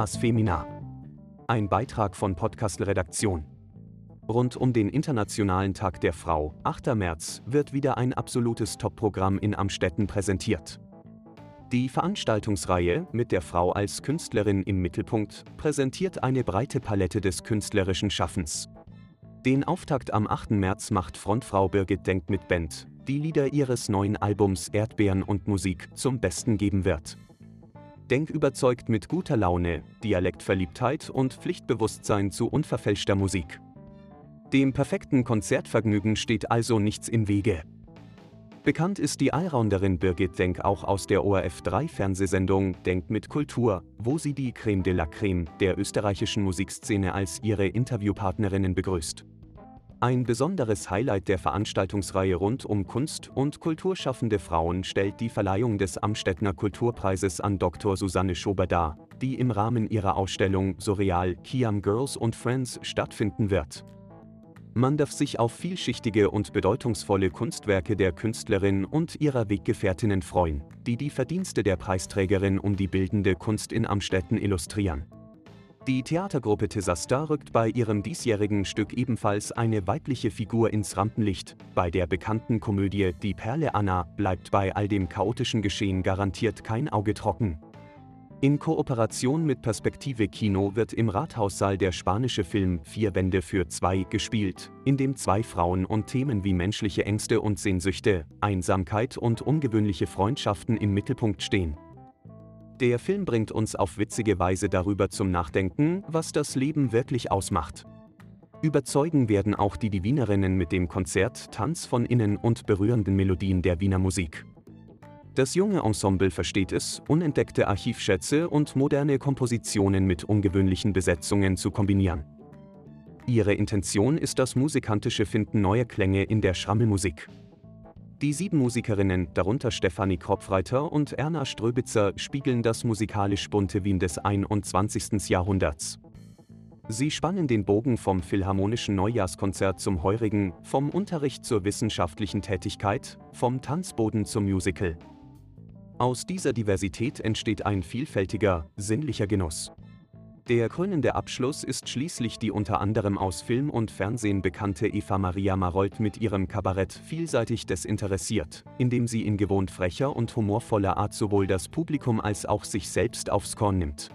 As Femina. Ein Beitrag von Podcast Redaktion. Rund um den Internationalen Tag der Frau, 8. März, wird wieder ein absolutes Top-Programm in Amstetten präsentiert. Die Veranstaltungsreihe mit der Frau als Künstlerin im Mittelpunkt präsentiert eine breite Palette des künstlerischen Schaffens. Den Auftakt am 8. März macht Frontfrau Birgit Denk mit Band, die Lieder ihres neuen Albums Erdbeeren und Musik zum Besten geben wird. Denk überzeugt mit guter Laune, Dialektverliebtheit und Pflichtbewusstsein zu unverfälschter Musik. Dem perfekten Konzertvergnügen steht also nichts im Wege. Bekannt ist die Allrounderin Birgit Denk auch aus der ORF3-Fernsehsendung Denk mit Kultur, wo sie die Creme de la Creme der österreichischen Musikszene als ihre Interviewpartnerinnen begrüßt. Ein besonderes Highlight der Veranstaltungsreihe rund um Kunst- und kulturschaffende Frauen stellt die Verleihung des Amstettner Kulturpreises an Dr. Susanne Schober dar, die im Rahmen ihrer Ausstellung Surreal Kiam Girls und Friends stattfinden wird. Man darf sich auf vielschichtige und bedeutungsvolle Kunstwerke der Künstlerin und ihrer Weggefährtinnen freuen, die die Verdienste der Preisträgerin um die bildende Kunst in Amstetten illustrieren. Die Theatergruppe Tesasta rückt bei ihrem diesjährigen Stück ebenfalls eine weibliche Figur ins Rampenlicht. Bei der bekannten Komödie Die Perle Anna bleibt bei all dem chaotischen Geschehen garantiert kein Auge trocken. In Kooperation mit Perspektive Kino wird im Rathaussaal der spanische Film Vier Wände für zwei gespielt, in dem zwei Frauen und Themen wie menschliche Ängste und Sehnsüchte, Einsamkeit und ungewöhnliche Freundschaften im Mittelpunkt stehen. Der Film bringt uns auf witzige Weise darüber zum Nachdenken, was das Leben wirklich ausmacht. Überzeugen werden auch die Divinerinnen mit dem Konzert Tanz von innen und berührenden Melodien der Wiener Musik. Das junge Ensemble versteht es, unentdeckte Archivschätze und moderne Kompositionen mit ungewöhnlichen Besetzungen zu kombinieren. Ihre Intention ist das musikantische Finden neuer Klänge in der Schrammelmusik. Die sieben Musikerinnen, darunter Stefanie Kropfreiter und Erna Ströbitzer, spiegeln das musikalisch bunte Wien des 21. Jahrhunderts. Sie spannen den Bogen vom philharmonischen Neujahrskonzert zum heurigen, vom Unterricht zur wissenschaftlichen Tätigkeit, vom Tanzboden zum Musical. Aus dieser Diversität entsteht ein vielfältiger, sinnlicher Genuss. Der krönende Abschluss ist schließlich die unter anderem aus Film und Fernsehen bekannte Eva Maria Marold mit ihrem Kabarett Vielseitig desinteressiert, indem sie in gewohnt frecher und humorvoller Art sowohl das Publikum als auch sich selbst aufs Korn nimmt.